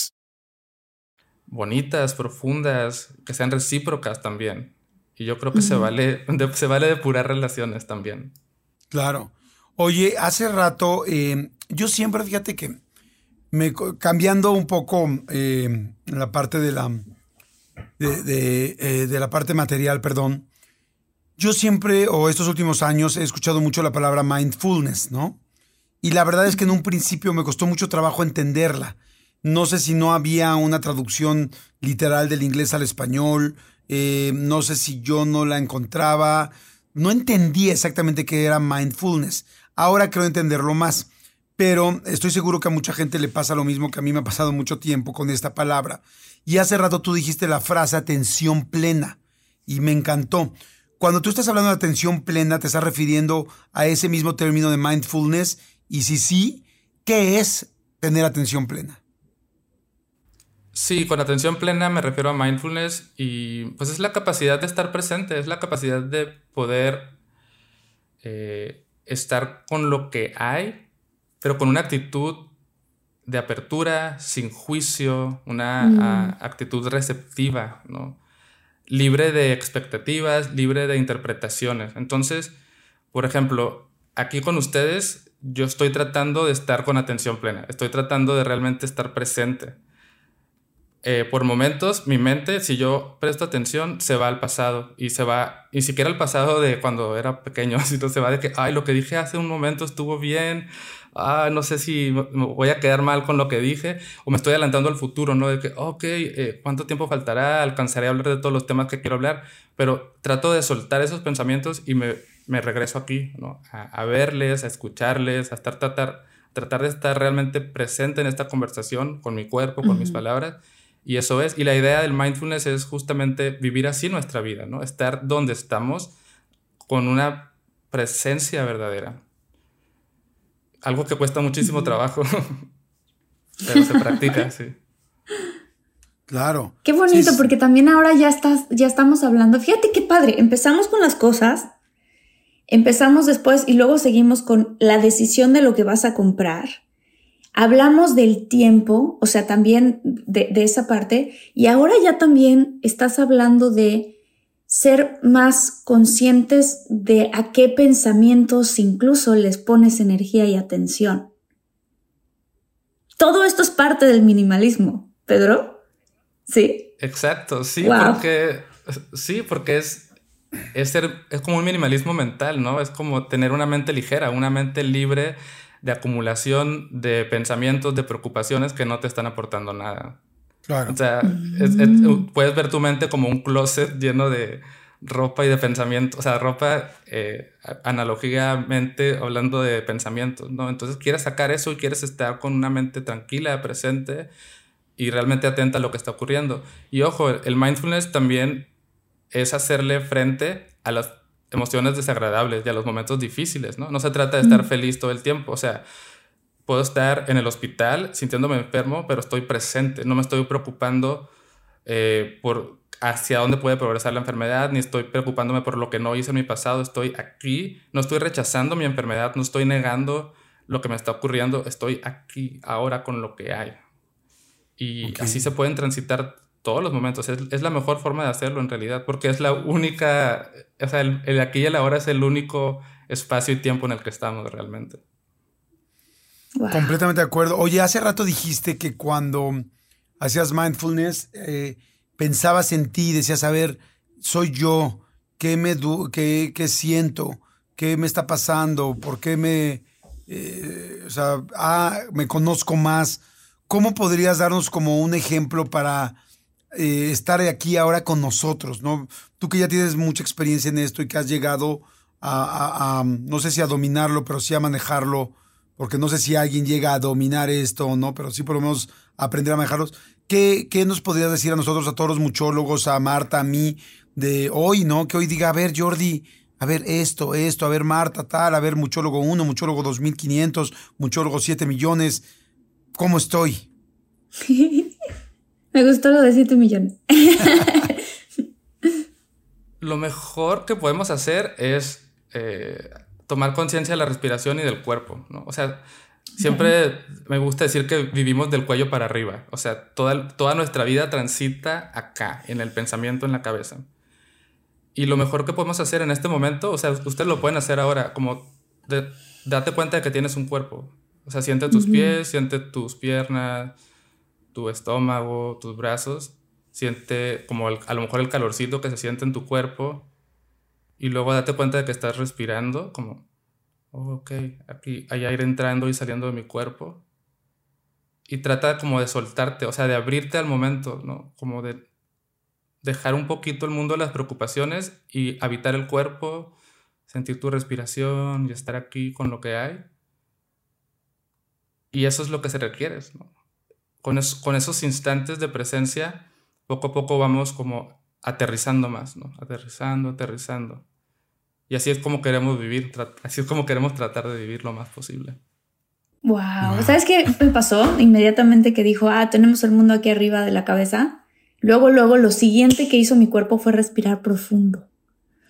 bonitas, profundas, que sean recíprocas también. Y yo creo que se, vale, se vale depurar relaciones también. Claro. Oye, hace rato, eh, yo siempre, fíjate que me cambiando un poco eh, la parte de la de, eh, de, la parte material, perdón. Yo siempre, o estos últimos años, he escuchado mucho la palabra mindfulness, ¿no? Y la verdad es que en un principio me costó mucho trabajo entenderla. No sé si no había una traducción literal del inglés al español. Eh, no sé si yo no la encontraba. No entendí exactamente qué era mindfulness. Ahora creo entenderlo más. Pero estoy seguro que a mucha gente le pasa lo mismo que a mí me ha pasado mucho tiempo con esta palabra. Y hace rato tú dijiste la frase atención plena. Y me encantó. Cuando tú estás hablando de atención plena, ¿te estás refiriendo a ese mismo término de mindfulness? Y si sí, ¿qué es tener atención plena? Sí, con atención plena me refiero a mindfulness y pues es la capacidad de estar presente, es la capacidad de poder eh, estar con lo que hay, pero con una actitud de apertura, sin juicio, una mm. actitud receptiva, ¿no? libre de expectativas, libre de interpretaciones. Entonces, por ejemplo, aquí con ustedes yo estoy tratando de estar con atención plena, estoy tratando de realmente estar presente eh, por momentos mi mente, si yo presto atención, se va al pasado y se va, ni siquiera al pasado de cuando era pequeño, sino se va de que, ay, lo que dije hace un momento estuvo bien, ah, no sé si me voy a quedar mal con lo que dije o me estoy adelantando al futuro, ¿no? De que, ok, eh, ¿cuánto tiempo faltará? Alcanzaré a hablar de todos los temas que quiero hablar, pero trato de soltar esos pensamientos y me, me regreso aquí, ¿no? A, a, verles, a escucharles, a estar, tratar, tratar de estar realmente presente en esta conversación con mi cuerpo, con mis palabras y eso es, y la idea del mindfulness es justamente vivir así nuestra vida, ¿no? Estar donde estamos con una presencia verdadera. Algo que cuesta muchísimo trabajo, pero se practica, sí. Claro. Qué bonito, porque también ahora ya, estás, ya estamos hablando. Fíjate qué padre, empezamos con las cosas, empezamos después y luego seguimos con la decisión de lo que vas a comprar Hablamos del tiempo, o sea, también de, esa parte, y ahora ya también estás hablando de ser más conscientes de a qué pensamientos incluso les pones energía y atención. Todo esto es parte del minimalismo, Pedro. ¿Sí? Exacto, sí, porque sí, porque es es ser es como un minimalismo mental, ¿no? Es como tener una mente ligera, una mente libre de acumulación de pensamientos, de preocupaciones que no te están aportando nada. Claro. O sea, mm. puedes ver tu mente como un closet lleno de ropa y de pensamientos, o sea, ropa eh, analógicamente hablando de pensamientos, ¿no? Entonces quieres sacar eso y quieres estar con una mente tranquila, presente y realmente atenta a lo que está ocurriendo. Y ojo, el mindfulness también es hacerle frente a las emociones desagradables y a los momentos difíciles, ¿no? No se trata de estar feliz todo el tiempo, o sea, puedo estar en el hospital sintiéndome enfermo, pero estoy presente, no me estoy preocupando eh, por hacia dónde puede progresar la enfermedad, ni estoy preocupándome por lo que no hice en mi pasado, estoy aquí, no estoy rechazando mi enfermedad, no estoy negando lo que me está ocurriendo, estoy aquí, ahora con lo que hay. Y así se pueden transitar todos los momentos. Es, la mejor forma de hacerlo en realidad, porque es la única, o sea, el, aquí y el ahora es el único espacio y tiempo en el que estamos realmente. Completamente de acuerdo. Oye, hace rato dijiste que cuando hacías mindfulness, eh, pensabas en ti, decías, a ver, soy yo, ¿qué, me qué, qué siento? ¿Qué me está pasando? ¿Por qué me, eh, o sea, ah, me conozco más? ¿Cómo podrías darnos como un ejemplo para eh, estar aquí ahora con nosotros? ¿no? Tú que ya tienes mucha experiencia en esto y que has llegado a, no sé si a dominarlo, pero sí a manejarlo porque no sé si alguien llega a dominar esto o no, pero sí por lo menos aprender a manejarlos. ¿Qué, ¿Qué, nos podrías decir a nosotros, a todos los muchólogos, a Marta, a mí, de hoy, ¿no? Que hoy diga, a ver, Jordi, a ver esto, esto, a ver, Marta, tal, a ver, muchólogo 1, muchólogo 2500, muchólogo 7 millones. ¿Cómo estoy? Me gustó lo de 7 millones. lo mejor que podemos hacer es eh, tomar conciencia de la respiración y del cuerpo, ¿no? O sea, siempre me gusta decir que vivimos del cuello para arriba, o sea, toda, toda nuestra vida transita acá, en el pensamiento, en la cabeza. Y lo mejor que podemos hacer en este momento, o sea, ustedes lo pueden hacer ahora, como date cuenta de que tienes un cuerpo. O sea, siente tus pies, siente tus piernas, tu estómago, tus brazos. Siente como a lo mejor el calorcito que se siente en tu cuerpo. Y luego date cuenta de que estás respirando, como, oh, ok, aquí hay aire entrando y saliendo de mi cuerpo. Y trata como de soltarte, o sea, de abrirte al momento, ¿no? Como de dejar un poquito el mundo de las preocupaciones y habitar el cuerpo, sentir tu respiración y estar aquí con lo que hay. Y eso es lo que se requiere. ¿no? Con, con esos instantes de presencia, poco a poco vamos como aterrizando más, ¿no? Aterrizando, aterrizando. Y así es como queremos vivir, así es como queremos tratar de vivir lo más posible. Wow. ¿Sabes qué me pasó? Inmediatamente que dijo, ah, tenemos el mundo aquí arriba de la cabeza. Luego, luego, lo siguiente que hizo mi cuerpo fue respirar profundo.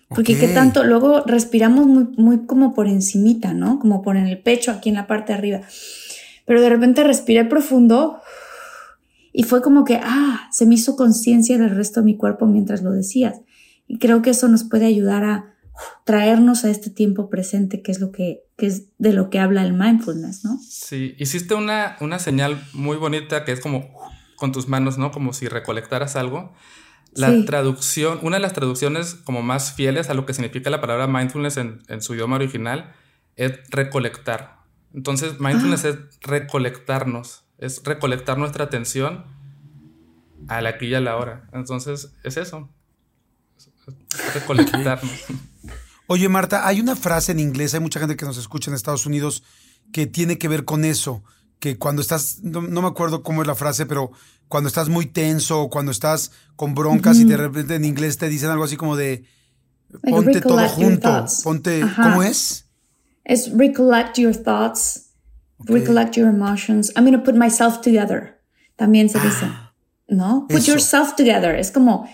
Porque qué tanto, luego respiramos muy, muy como por encimita, ¿no? Como por en el pecho, aquí en la parte de arriba. Pero de repente respiré profundo y fue como que, ah, se me hizo conciencia del resto de mi cuerpo mientras lo decías. Y creo que eso nos puede ayudar a traernos a este tiempo presente, que es lo que, es de lo que habla el mindfulness, ¿no? Sí, hiciste una, una señal muy bonita que es como con tus manos, ¿no? Como si recolectaras algo. La traducción, una de las traducciones como más fieles a lo que significa la palabra mindfulness en, su idioma original es recolectar. Entonces, mindfulness ah. es recolectarnos, es recolectar nuestra atención a la aquí y a la hora. Entonces, es eso, recolectarnos. Oye, Marta, hay una frase en inglés, hay mucha gente que nos escucha en Estados Unidos que tiene que ver con eso, que cuando estás, no, me acuerdo cómo es la frase, pero cuando estás muy tenso, cuando estás con broncas y de repente en inglés te dicen algo así como de ponte todo junto, ponte, ¿cómo es? Es recollect your thoughts, recollect your emotions. I'm going to put myself together. También se dice, ah, ¿no? Put yourself together. Es como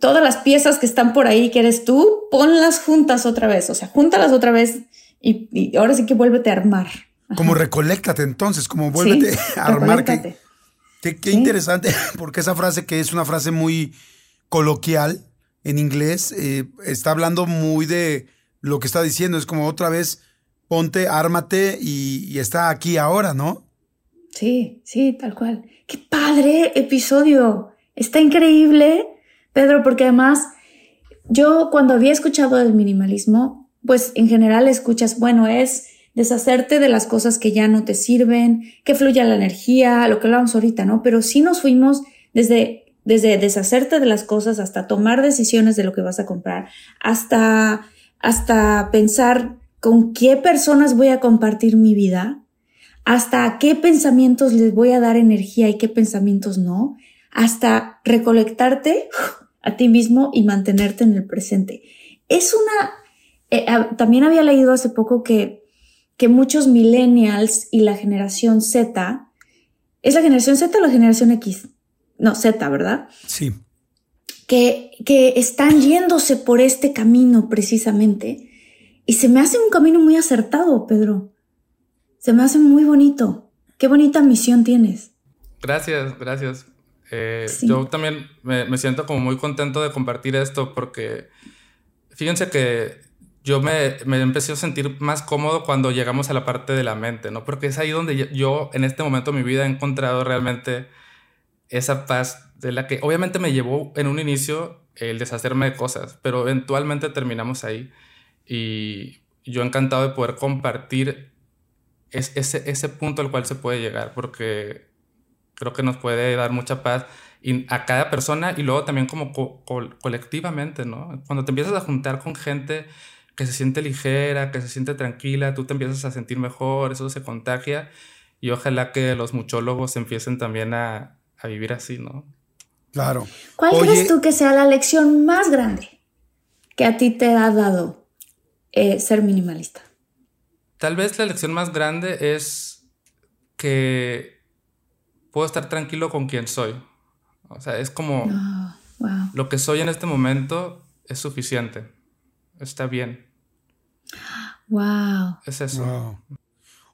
todas las piezas que están por ahí que eres tú, ponlas juntas otra vez, o sea, júntalas otra vez y, ahora sí que vuélvete a armar. Como recolectate entonces, como vuélvete a armar. Qué, qué, interesante, porque esa frase que es una frase muy coloquial en inglés, eh, está hablando muy de lo que está diciendo, es como otra vez, ponte, ármate y, está aquí ahora, ¿no? Sí, sí, tal cual. Qué padre episodio. Está increíble Pedro, porque además yo cuando había escuchado el minimalismo, pues en general escuchas, bueno, es deshacerte de las cosas que ya no te sirven, que fluya la energía, lo que hablábamos ahorita, ¿no? Pero sí nos fuimos desde, desde deshacerte de las cosas hasta tomar decisiones de lo que vas a comprar, hasta, hasta pensar con qué personas voy a compartir mi vida, hasta qué pensamientos les voy a dar energía y qué pensamientos no, hasta recolectarte a ti mismo y mantenerte en el presente. Es una, eh, también había leído hace poco que, que muchos millennials y la generación Z, ¿es la generación Z o la generación X? No, Z, ¿verdad? Sí. Que, que están yéndose por este camino precisamente. Y se me hace un camino muy acertado, Pedro. Se me hace muy bonito. Qué bonita misión tienes. Gracias, gracias. Eh, yo también me, siento como muy contento de compartir esto porque fíjense que yo me, me empecé a sentir más cómodo cuando llegamos a la parte de la mente, ¿no? Porque es ahí donde yo en este momento de mi vida he encontrado realmente esa paz de la que obviamente me llevó en un inicio el deshacerme de cosas, pero eventualmente terminamos ahí y yo encantado de poder compartir ese, ese punto al cual se puede llegar, porque creo que nos puede dar mucha paz a cada persona y luego también como colectivamente, ¿no? Cuando te empiezas a juntar con gente que se siente ligera, que se siente tranquila, tú te empiezas a sentir mejor, eso se contagia y ojalá que los muchólogos empiecen también a, a vivir así, ¿no? Claro. ¿Cuál crees tú que sea la lección más grande que a ti te ha dado eh, ser minimalista? Tal vez la lección más grande es que puedo estar tranquilo con quien soy. O sea, es como ah, lo que soy en este momento es suficiente. Está bien. Wow. Es eso.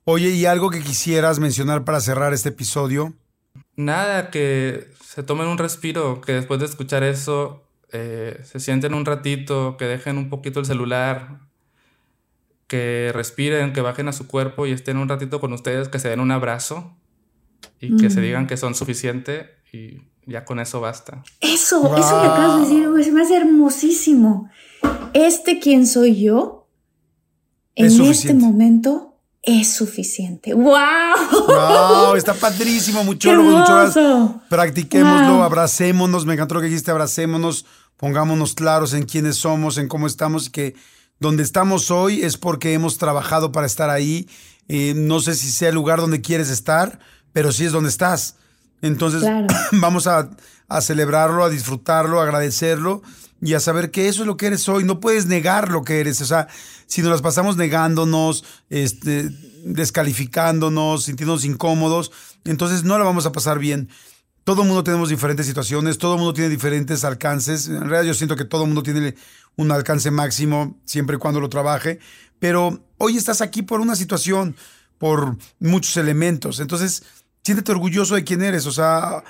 Oye, ¿y algo que quisieras mencionar para cerrar este episodio? Nada, que se tomen un respiro, que después de escuchar eso eh, se sienten un ratito, que dejen un poquito el celular, que respiren, que bajen a su cuerpo y estén un ratito con ustedes, que se den un abrazo y que se digan que son suficiente y ya con eso basta. Eso, eso que acabas de decir, se me hace hermosísimo. Este quién soy yo, en este momento, es suficiente. ¡Wow! ¡Wow! Está padrísimo, muchólogo, Practiquémoslo, abracémonos. Me encantó lo que dijiste, abracémonos, pongámonos claros en quiénes somos, en cómo estamos y que donde estamos hoy es porque hemos trabajado para estar ahí. Eh, no sé si sea el lugar donde quieres estar, pero sí es donde estás. Entonces, vamos a, a celebrarlo, a disfrutarlo, a agradecerlo y a saber que eso es lo que eres hoy. No puedes negar lo que eres. O sea, si nos las pasamos negándonos, este, descalificándonos, sintiéndonos incómodos, entonces no la vamos a pasar bien. Todo el mundo tenemos diferentes situaciones, todo el mundo tiene diferentes alcances. En realidad yo siento que todo el mundo tiene un alcance máximo siempre y cuando lo trabaje. Pero hoy estás aquí por una situación, por muchos elementos. Entonces, siéntete orgulloso de quién eres. O sea,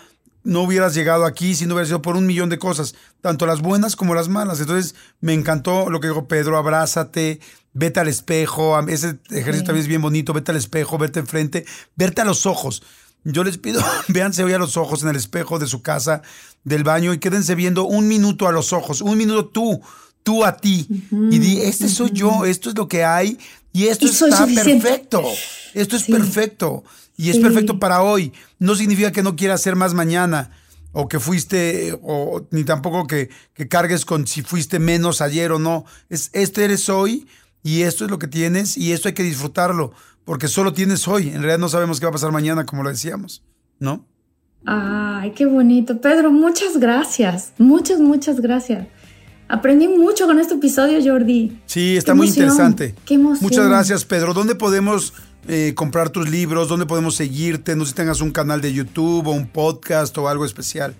no hubieras llegado aquí si no hubieras sido por un millón de cosas, tanto las buenas como las malas. Entonces, me encantó lo que dijo Pedro, abrázate, vete al espejo, ese ejercicio también es bien bonito, vete al espejo, vete enfrente, verte a los ojos. Yo les pido, véanse hoy a los ojos en el espejo de su casa, del baño, y quédense viendo un minuto a los ojos, un minuto tú, tú a ti, y di, este soy yo, esto es lo que hay, y esto está perfecto, esto es perfecto. Y es perfecto para hoy. No significa que no quieras hacer más mañana o que fuiste, o ni tampoco que, cargues con si fuiste menos ayer o no. Es, este eres hoy y esto es lo que tienes y esto hay que disfrutarlo porque solo tienes hoy. En realidad no sabemos qué va a pasar mañana, como lo decíamos, ¿no? Ay, qué bonito. Pedro, muchas gracias. Muchas, muchas gracias. Aprendí mucho con este episodio, Jordi. Sí, está muy interesante. Qué emoción. Muchas gracias, Pedro. ¿Dónde podemos eh, comprar tus libros? ¿Dónde podemos seguirte? No sé si tengas un canal de YouTube o un podcast o algo especial.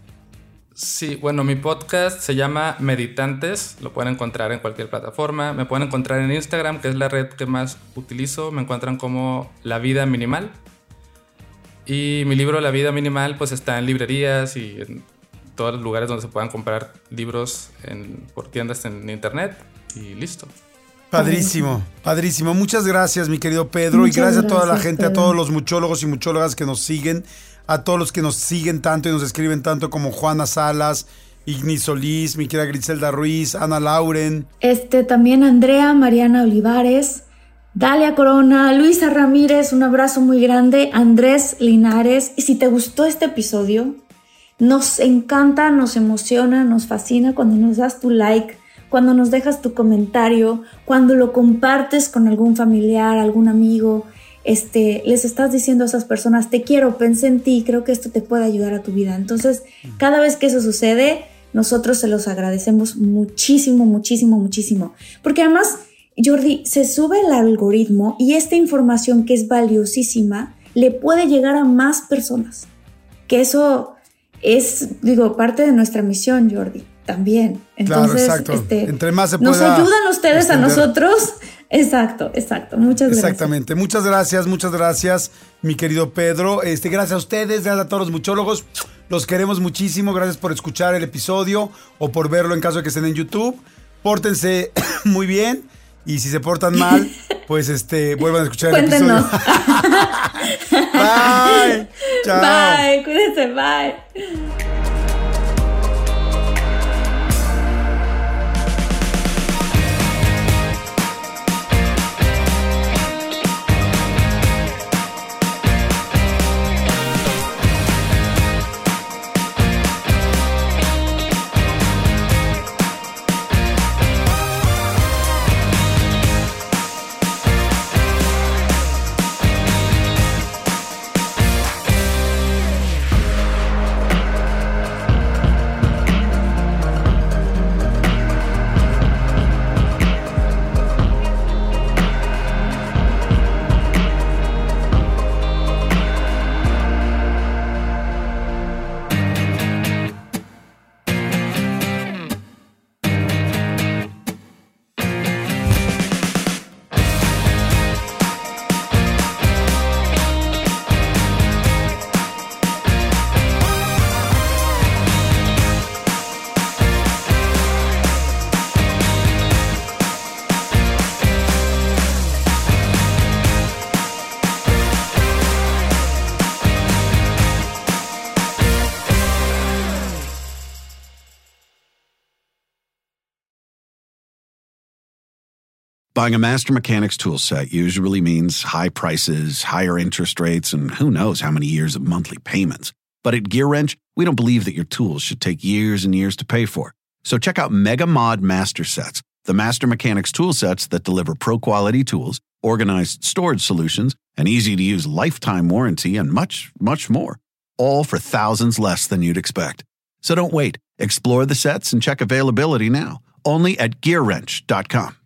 Sí, bueno, mi podcast se llama Meditantes, lo pueden encontrar en cualquier plataforma. Me pueden encontrar en Instagram, que es la red que más utilizo. Me encuentran como La Vida Minimal. Y mi libro La Vida Minimal pues está en librerías y en todos los lugares donde se puedan comprar libros por tiendas en internet y listo. Padrísimo, padrísimo. Muchas gracias, mi querido Pedro, y gracias, a toda la gente, a todos los muchólogos y muchólogas que nos siguen, a todos los que nos siguen tanto y nos escriben tanto como Juana Salas, Igni Solís, mi querida Griselda Ruiz, Ana Lauren. Este también Andrea, Mariana Olivares, Dalia Corona, Luisa Ramírez, un abrazo muy grande, Andrés Linares. Y si te gustó este episodio, nos encanta, nos emociona, nos fascina cuando nos das tu like cuando nos dejas tu comentario, cuando lo compartes con algún familiar, algún amigo, este, les estás diciendo a esas personas, te quiero, pensé en ti, creo que esto te puede ayudar a tu vida. Entonces, cada vez que eso sucede, nosotros se los agradecemos muchísimo, muchísimo, muchísimo. Porque además, Jordi, se sube el algoritmo y esta información que es valiosísima le puede llegar a más personas. Que eso es, digo, parte de nuestra misión, Jordi también. Entonces, exacto. Este, Entre más se Nos ayudan ustedes a nosotros. Exacto, exacto. Muchas gracias. Exactamente. Muchas gracias, muchas gracias, mi querido Pedro. Este, gracias a ustedes, gracias a todos los muchólogos. Los queremos muchísimo. Gracias por escuchar el episodio o por verlo en caso de que estén en YouTube. Pórtense muy bien Y si se portan mal, pues este, vuelvan a escuchar el episodio. Bye. Chao. Bye, cuídense, bye. Buying a Master Mechanics tool set usually means high prices, higher interest rates, and who knows how many years of monthly payments. But at GearWrench, we don't believe that your tools should take years and years to pay for. So check out Mega Mod Master Sets, the Master Mechanics tool sets that deliver pro quality tools, organized storage solutions, an easy to use lifetime warranty, and much, much more. All for thousands less than you'd expect. So don't wait. Explore the sets and check availability now. Only at GearWrench.com.